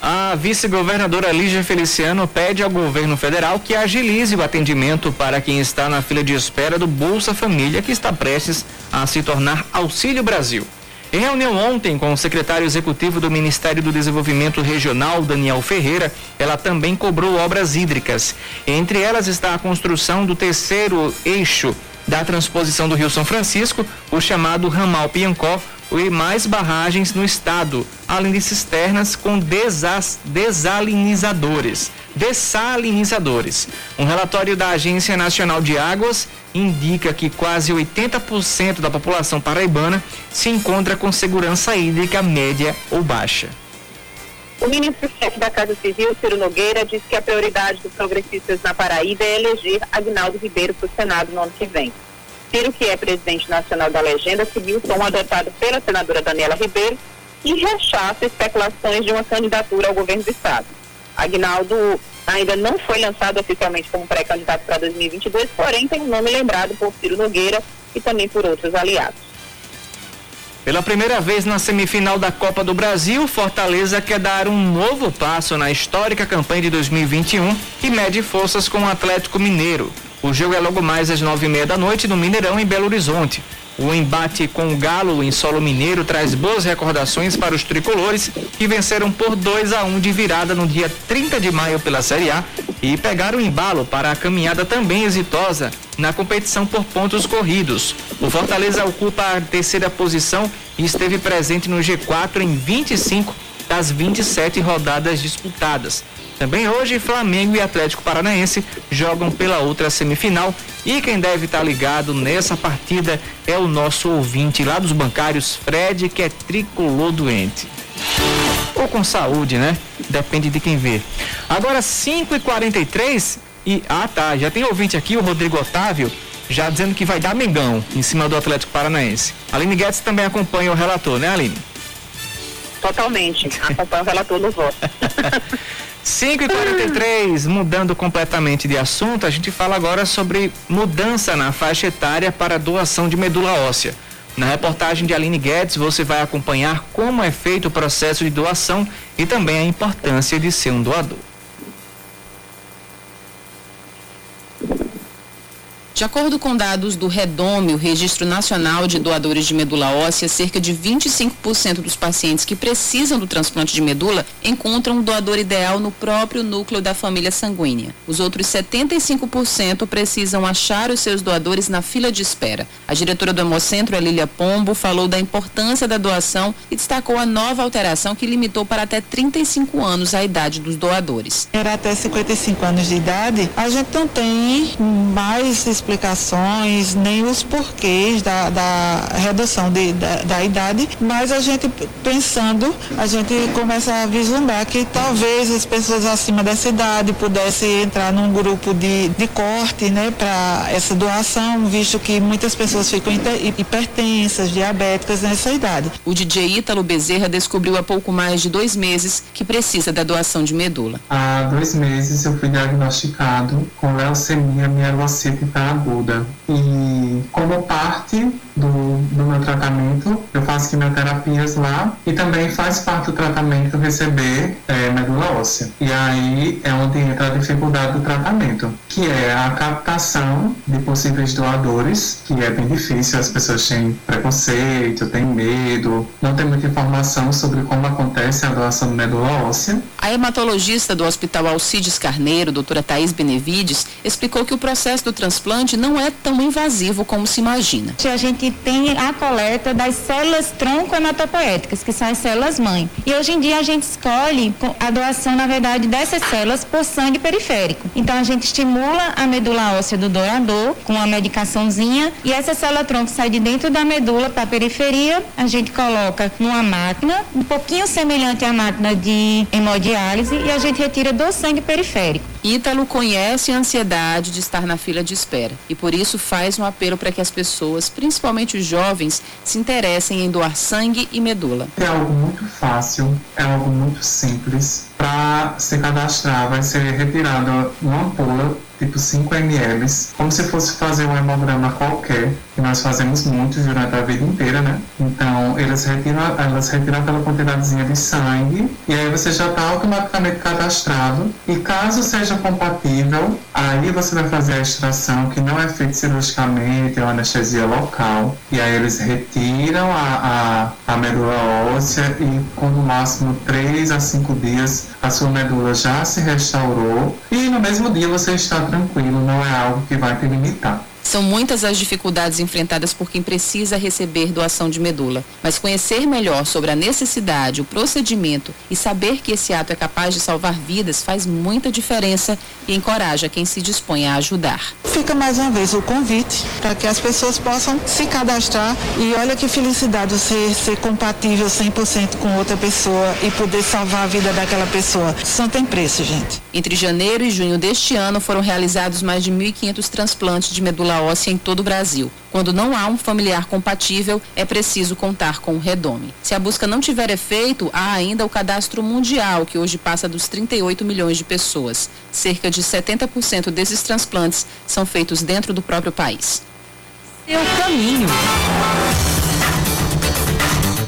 A vice-governadora Lígia Feliciano pede ao governo federal que agilize o atendimento para quem está na fila de espera do Bolsa Família, que está prestes a se tornar Auxílio Brasil. Em reunião ontem com o secretário executivo do Ministério do Desenvolvimento Regional, Daniel Ferreira, ela também cobrou obras hídricas. Entre elas está a construção do terceiro eixo da transposição do Rio São Francisco, o chamado ramal Piancó, e mais barragens no estado, além de cisternas com desas, desalinizadores. Dessalinizadores. Um relatório da Agência Nacional de Águas indica que quase 80% da população paraibana se encontra com segurança hídrica média ou baixa. O ministro-chefe da Casa Civil, Ciro Nogueira, disse que a prioridade dos progressistas na Paraíba é eleger Agnaldo Ribeiro para o Senado no ano que vem. Ciro, que é presidente nacional da legenda, seguiu o tom adotado pela senadora Daniela Ribeiro e rechaça especulações de uma candidatura ao governo do Estado. Agnaldo ainda não foi lançado oficialmente como pré-candidato para 2022, porém tem um nome lembrado por Ciro Nogueira e também por outros aliados. Pela primeira vez na semifinal da Copa do Brasil, Fortaleza quer dar um novo passo na histórica campanha de 2021 e mede forças com o Atlético Mineiro. O jogo é logo mais às nove e meia da noite no Mineirão, em Belo Horizonte. O embate com o Galo em solo mineiro traz boas recordações para os tricolores, que venceram por 2 a 1 um de virada no dia 30 de maio pela Série A e pegaram embalo para a caminhada também exitosa na competição por pontos corridos. O Fortaleza ocupa a terceira posição e esteve presente no G4 em 25 das 27 rodadas disputadas. Também hoje, Flamengo e Atlético Paranaense jogam pela outra semifinal. E quem deve estar ligado nessa partida é o nosso ouvinte lá dos bancários, Fred, que é tricolor doente. Ou com saúde, né? Depende de quem vê. Agora 5 e 43 e ah tá, já tem ouvinte aqui, o Rodrigo Otávio, já dizendo que vai dar Mengão em cima do Atlético Paranaense. Aline Guedes também acompanha o relator, né, Aline? Totalmente. Acompanha o relator do voto. 5 e 43 mudando completamente de assunto, a gente fala agora sobre mudança na faixa etária para doação de medula óssea. Na reportagem de Aline Guedes, você vai acompanhar como é feito o processo de doação e também a importância de ser um doador. De acordo com dados do REDOME, o Registro Nacional de Doadores de Medula Óssea, cerca de 25% dos pacientes que precisam do transplante de medula encontram um doador ideal no próprio núcleo da família sanguínea. Os outros 75% precisam achar os seus doadores na fila de espera. A diretora do Hemocentro, Lília Pombo, falou da importância da doação e destacou a nova alteração que limitou para até 35 anos a idade dos doadores. Era até 55 anos de idade, a gente não tem mais explicações, nem os porquês da, da redução de, da, da, idade, mas a gente pensando, a gente começa a vislumbrar que talvez as pessoas acima dessa idade pudessem entrar num grupo de, de corte, né, para essa doação, visto que muitas pessoas ficam hipertensas, diabéticas nessa idade. O DJ Ítalo Bezerra descobriu há pouco mais de dois meses que precisa da doação de medula. Há dois meses eu fui diagnosticado com leucemia mielocítica aguda. E como parte do, do meu tratamento, eu faço quimioterapias lá e também faz parte do tratamento receber é, medula óssea. E aí é onde entra a dificuldade do tratamento, que é a captação de possíveis doadores, que é bem difícil, as pessoas têm preconceito, têm medo, não tem muita informação sobre como acontece a doação de medula óssea. A hematologista do Hospital Alcides Carneiro, doutora Thais Benevides, explicou que o processo do transplante não é tão invasivo como se imagina. A gente tem a coleta das células tronco hematopoéticas, que são as células mãe. E hoje em dia a gente escolhe a doação, na verdade, dessas células por sangue periférico. Então a gente estimula a medula óssea do doador com uma medicaçãozinha e essa célula tronco sai de dentro da medula para a periferia, a gente coloca numa máquina, um pouquinho semelhante à máquina de hemodiálise e a gente retira do sangue periférico. Ítalo conhece a ansiedade de estar na fila de espera e por isso faz um apelo para que as pessoas, principalmente os jovens, se interessem em doar sangue e medula. É algo muito fácil, é algo muito simples. Para se cadastrar, vai ser retirada uma ampola tipo 5 ml, como se fosse fazer um hemograma qualquer, que nós fazemos muitos durante a vida inteira, né? Então, eles retiram, elas retiram aquela quantidadezinha de sangue e aí você já está automaticamente cadastrado. E caso seja compatível, aí você vai fazer a extração, que não é feita cirurgicamente, é uma anestesia local. E aí eles retiram a, a, a medula óssea e com no máximo 3 a 5 dias a sua medula já se restaurou e no mesmo dia você está tranquilo, não é algo que vai te limitar. São muitas as dificuldades enfrentadas por quem precisa receber doação de medula, mas conhecer melhor sobre a necessidade, o procedimento e saber que esse ato é capaz de salvar vidas faz muita diferença e encoraja quem se dispõe a ajudar. Fica mais uma vez o convite para que as pessoas possam se cadastrar e olha que felicidade você ser compatível 100% com outra pessoa e poder salvar a vida daquela pessoa. Isso não tem preço, gente. Entre janeiro e junho deste ano foram realizados mais de 1.500 transplantes de medula óssea em todo o Brasil. Quando não há um familiar compatível, é preciso contar com o redome. Se a busca não tiver efeito, há ainda o cadastro mundial, que hoje passa dos 38 milhões de pessoas. Cerca de 70% desses transplantes são feitos dentro do próprio país. Seu caminho.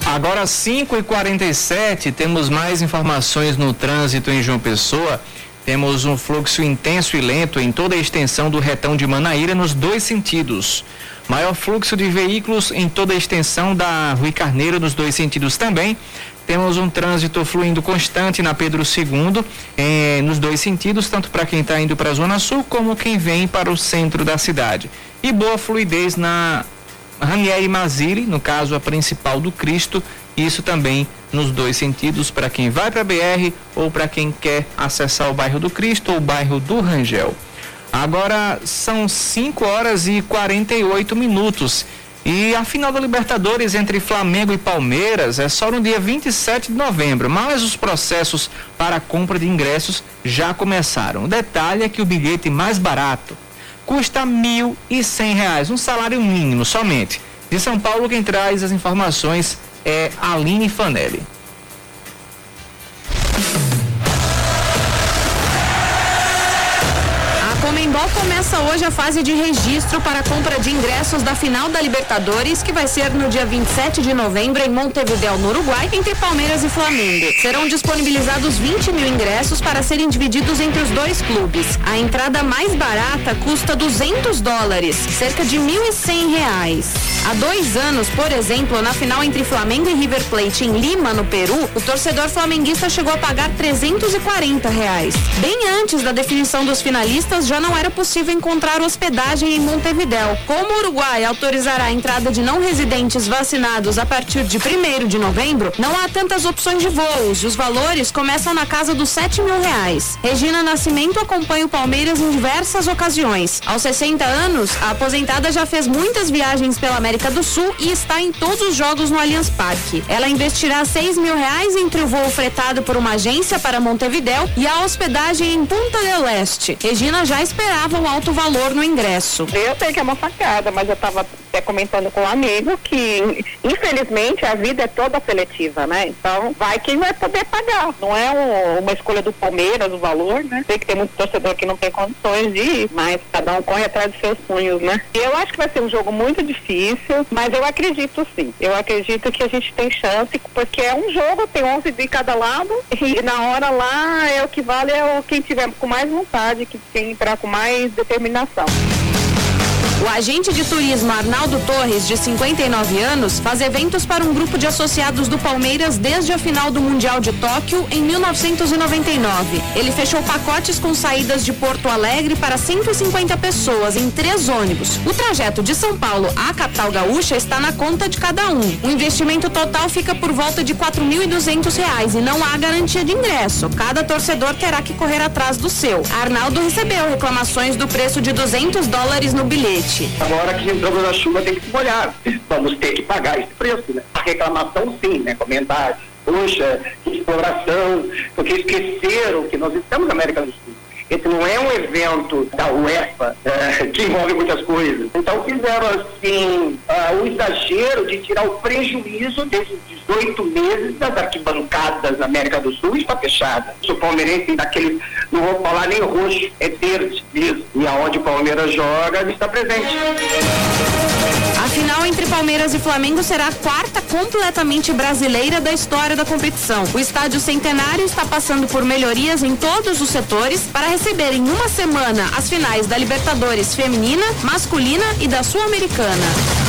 Agora 5 e 47 temos mais informações no trânsito em João Pessoa. Temos um fluxo intenso e lento em toda a extensão do retão de Manaíra nos dois sentidos. Maior fluxo de veículos em toda a extensão da Rui Carneiro nos dois sentidos também. Temos um trânsito fluindo constante na Pedro II, eh, nos dois sentidos, tanto para quem está indo para a Zona Sul como quem vem para o centro da cidade. E boa fluidez na Ranieri Mazili, no caso a principal do Cristo, isso também nos dois sentidos, para quem vai para a BR ou para quem quer acessar o bairro do Cristo ou o bairro do Rangel. Agora são 5 horas e 48 minutos. E a final da Libertadores entre Flamengo e Palmeiras é só no dia 27 de novembro, mas os processos para a compra de ingressos já começaram. O detalhe é que o bilhete mais barato custa R$ 1.100, um salário mínimo somente. De São Paulo, quem traz as informações é Aline Fanelli. Comembol começa hoje a fase de registro para a compra de ingressos da final da Libertadores, que vai ser no dia 27 de novembro em Montevideo, no Uruguai, entre Palmeiras e Flamengo. Serão disponibilizados 20 mil ingressos para serem divididos entre os dois clubes. A entrada mais barata custa 200 dólares, cerca de 1.100 reais. Há dois anos, por exemplo, na final entre Flamengo e River Plate em Lima, no Peru, o torcedor flamenguista chegou a pagar 340 reais. Bem antes da definição dos finalistas, já não era possível encontrar hospedagem em Montevidéu. Como o Uruguai autorizará a entrada de não residentes vacinados a partir de 1 de novembro, não há tantas opções de voos. Os valores começam na casa dos 7 mil reais. Regina Nascimento acompanha o Palmeiras em diversas ocasiões. Aos 60 anos, a aposentada já fez muitas viagens pela América do Sul e está em todos os jogos no Allianz Parque. Ela investirá 6 mil reais entre o voo fretado por uma agência para Montevidéu e a hospedagem em Punta del Este. Regina já esperava um alto valor no ingresso. Eu que é uma facada, mas eu estava até comentando com um amigo que, infelizmente, a vida é toda seletiva, né? Então, vai quem vai poder pagar. Não é um, uma escolha do Palmeiras o valor, né? Sei que tem muito torcedor que não tem condições de ir, mas cada um corre atrás dos seus punhos, né? Eu acho que vai ser um jogo muito difícil, mas eu acredito sim. Eu acredito que a gente tem chance, porque é um jogo, tem 11 de cada lado, e na hora lá é o que vale é o quem tiver com mais vontade, que quem entrar com mais determinação. O agente de turismo Arnaldo Torres, de 59 anos, faz eventos para um grupo de associados do Palmeiras desde a final do Mundial de Tóquio em 1999. Ele fechou pacotes com saídas de Porto Alegre para 150 pessoas em três ônibus. O trajeto de São Paulo à capital gaúcha está na conta de cada um. O investimento total fica por volta de R$ 4.200 e não há garantia de ingresso. Cada torcedor terá que correr atrás do seu. Arnaldo recebeu reclamações do preço de 200 dólares no bilhete. Agora que entramos na chuva tem que se molhar. Vamos ter que pagar esse preço, né? A reclamação sim, né? Comentários. Puxa, exploração, porque esqueceram que nós estamos na América do Sul. Esse não é um evento da UEFA é, que envolve muitas coisas. Então fizeram assim uh, um exagero de tirar o prejuízo desses 18 meses das arquibancadas na América do Sul está fechada. O palmeirense daquele, não vou falar nem roxo, é verde mesmo. E aonde o Palmeiras joga, ele está presente. Palmeiras e Flamengo será a quarta completamente brasileira da história da competição. O estádio Centenário está passando por melhorias em todos os setores para receber em uma semana as finais da Libertadores feminina, masculina e da Sul-Americana.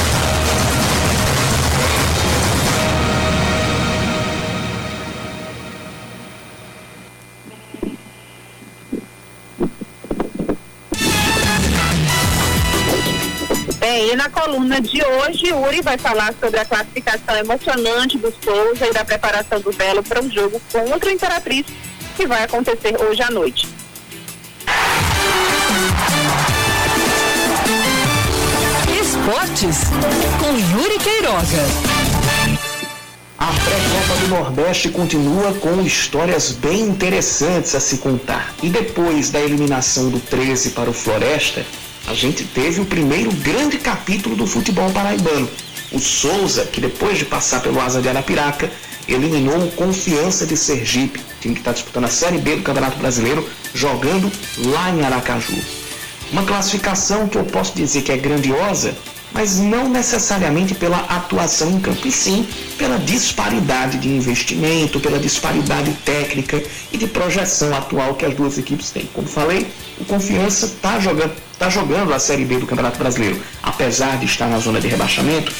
E na coluna de hoje, Uri vai falar sobre a classificação emocionante do Souza e da preparação do Belo para o jogo contra o Imperatriz, que vai acontecer hoje à noite. Esportes com Yuri Queiroga. A pré-copa do Nordeste continua com histórias bem interessantes a se contar. E depois da eliminação do 13 para o Floresta, a gente teve o primeiro grande capítulo do futebol paraibano. O Souza, que depois de passar pelo Asa de Arapiraca, eliminou o Confiança de Sergipe, time que está disputando a Série B do Campeonato Brasileiro, jogando lá em Aracaju. Uma classificação que eu posso dizer que é grandiosa, mas não necessariamente pela atuação em campo, e sim pela disparidade de investimento, pela disparidade técnica e de projeção atual que as duas equipes têm. Como falei, o Confiança está jogando, tá jogando a Série B do Campeonato Brasileiro, apesar de estar na zona de rebaixamento,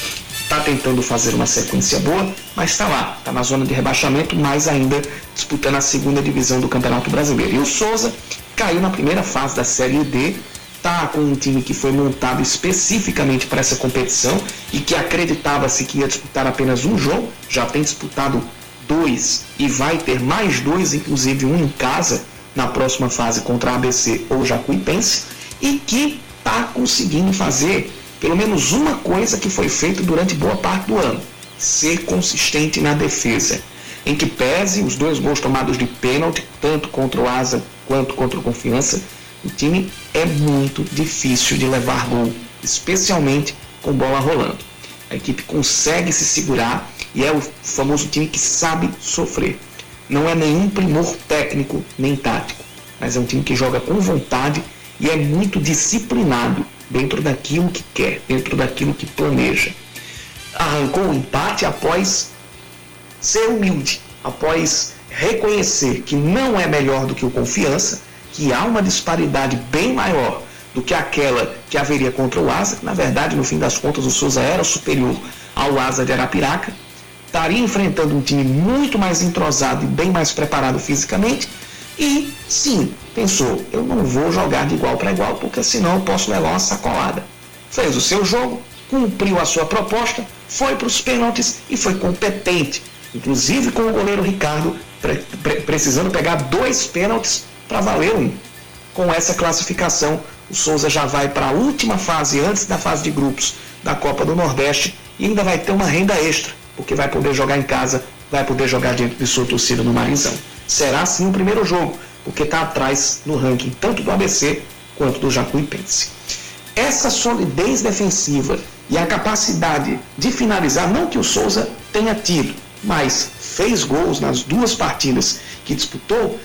está tentando fazer uma sequência boa, mas está lá, está na zona de rebaixamento, mas ainda disputando a segunda divisão do Campeonato Brasileiro. E o Souza caiu na primeira fase da Série D com um time que foi montado especificamente para essa competição e que acreditava-se que ia disputar apenas um jogo, já tem disputado dois e vai ter mais dois, inclusive um em casa, na próxima fase contra a ABC ou Jacuipense, e que está conseguindo fazer pelo menos uma coisa que foi feita durante boa parte do ano: ser consistente na defesa. Em que pese os dois gols tomados de pênalti, tanto contra o Asa quanto contra o Confiança, o time é muito difícil de levar gol, especialmente com bola rolando. A equipe consegue se segurar e é o famoso time que sabe sofrer. Não é nenhum primor técnico nem tático, mas é um time que joga com vontade e é muito disciplinado dentro daquilo que quer, dentro daquilo que planeja. Arrancou o um empate após ser humilde, após reconhecer que não é melhor do que o confiança, que há uma disparidade bem maior do que aquela que haveria contra o Asa, que na verdade, no fim das contas, o Souza era superior ao Asa de Arapiraca, estaria enfrentando um time muito mais entrosado e bem mais preparado fisicamente, e sim, pensou, eu não vou jogar de igual para igual, porque senão eu posso levar uma sacolada. Fez o seu jogo, cumpriu a sua proposta, foi para os pênaltis e foi competente, inclusive com o goleiro Ricardo pre pre precisando pegar dois pênaltis para valer um. Com essa classificação, o Souza já vai para a última fase, antes da fase de grupos da Copa do Nordeste, e ainda vai ter uma renda extra, porque vai poder jogar em casa, vai poder jogar diante de sua torcida no Marizão será sim o primeiro jogo, porque está atrás no ranking tanto do ABC quanto do Jacuipense. Essa solidez defensiva e a capacidade de finalizar, não que o Souza tenha tido, mas fez gols nas duas partidas que disputou,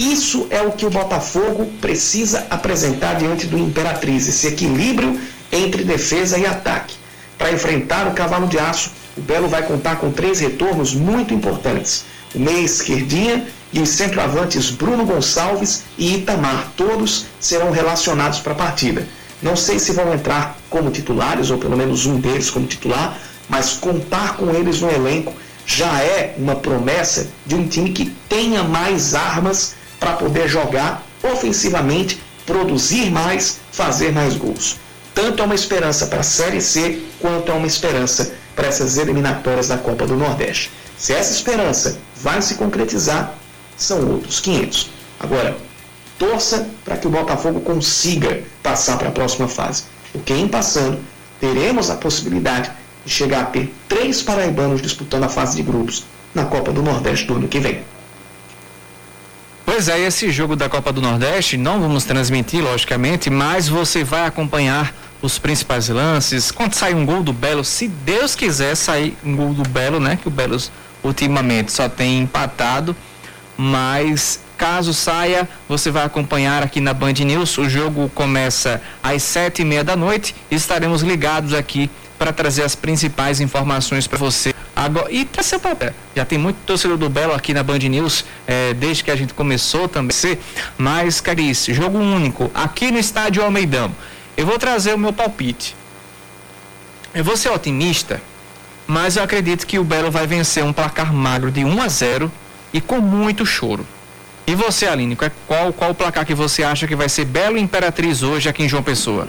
isso é o que o Botafogo precisa apresentar diante do Imperatriz, esse equilíbrio entre defesa e ataque. Para enfrentar o cavalo de aço, o Belo vai contar com três retornos muito importantes. O meia esquerdinha e os centroavantes Bruno Gonçalves e Itamar, todos serão relacionados para a partida. Não sei se vão entrar como titulares, ou pelo menos um deles como titular, mas contar com eles no elenco já é uma promessa de um time que tenha mais armas para poder jogar ofensivamente, produzir mais, fazer mais gols. Tanto é uma esperança para a Série C, quanto é uma esperança para essas eliminatórias da Copa do Nordeste. Se essa esperança vai se concretizar, são outros 500. Agora, torça para que o Botafogo consiga passar para a próxima fase. Porque em passando, teremos a possibilidade de chegar a ter três paraibanos disputando a fase de grupos na Copa do Nordeste do ano que vem. Pois é, esse jogo da Copa do Nordeste não vamos transmitir, logicamente, mas você vai acompanhar os principais lances. Quando sai um gol do Belo, se Deus quiser sair um gol do Belo, né? Que o Belo ultimamente só tem empatado mas caso saia, você vai acompanhar aqui na Band News. O jogo começa às sete e meia da noite. Estaremos ligados aqui para trazer as principais informações para você. Agora, e para seu papel, já tem muito torcedor do Belo aqui na Band News, é, desde que a gente começou também. Mas, Carice, jogo único aqui no estádio Almeidão. Eu vou trazer o meu palpite. Eu vou ser otimista, mas eu acredito que o Belo vai vencer um placar magro de 1 a 0 e com muito choro. E você, Aline, qual, qual o placar que você acha que vai ser Belo Imperatriz hoje aqui em João Pessoa?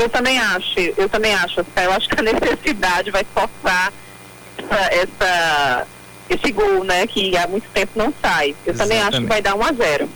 Eu também acho, eu também acho. Eu acho que a necessidade vai forçar essa, essa, esse gol, né? Que há muito tempo não sai. Eu Exatamente. também acho que vai dar 1 a 0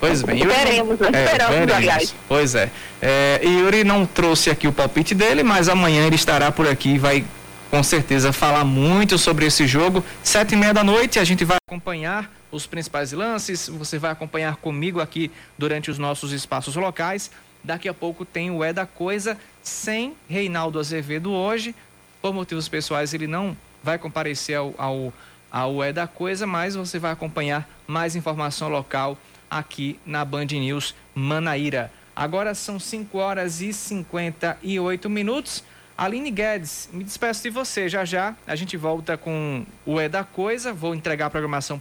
Pois bem. Esperemos, né? É, Esperamos, veremos. aliás. Pois é. é. Yuri não trouxe aqui o palpite dele, mas amanhã ele estará por aqui e vai com certeza falar muito sobre esse jogo. Sete e meia da noite a gente vai acompanhar os principais lances. Você vai acompanhar comigo aqui durante os nossos espaços locais. Daqui a pouco tem o É da Coisa sem Reinaldo Azevedo hoje. Por motivos pessoais ele não vai comparecer ao, ao, ao É da Coisa, mas você vai acompanhar mais informação local aqui na Band News Manaíra. Agora são 5 horas e 58 minutos. Aline Guedes, me despeço de você. Já já a gente volta com o É da Coisa. Vou entregar a programação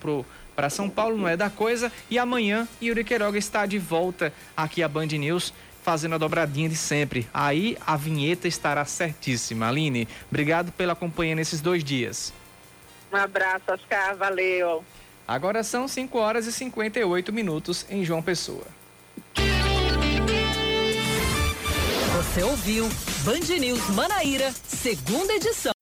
para São Paulo no É da Coisa. E amanhã Yuri Queiroga está de volta aqui à Band News fazendo a dobradinha de sempre. Aí a vinheta estará certíssima. Aline, obrigado pela companhia nesses dois dias. Um abraço, Oscar. Valeu. Agora são 5 horas e 58 minutos em João Pessoa. Você ouviu Band News Manaíra, segunda edição.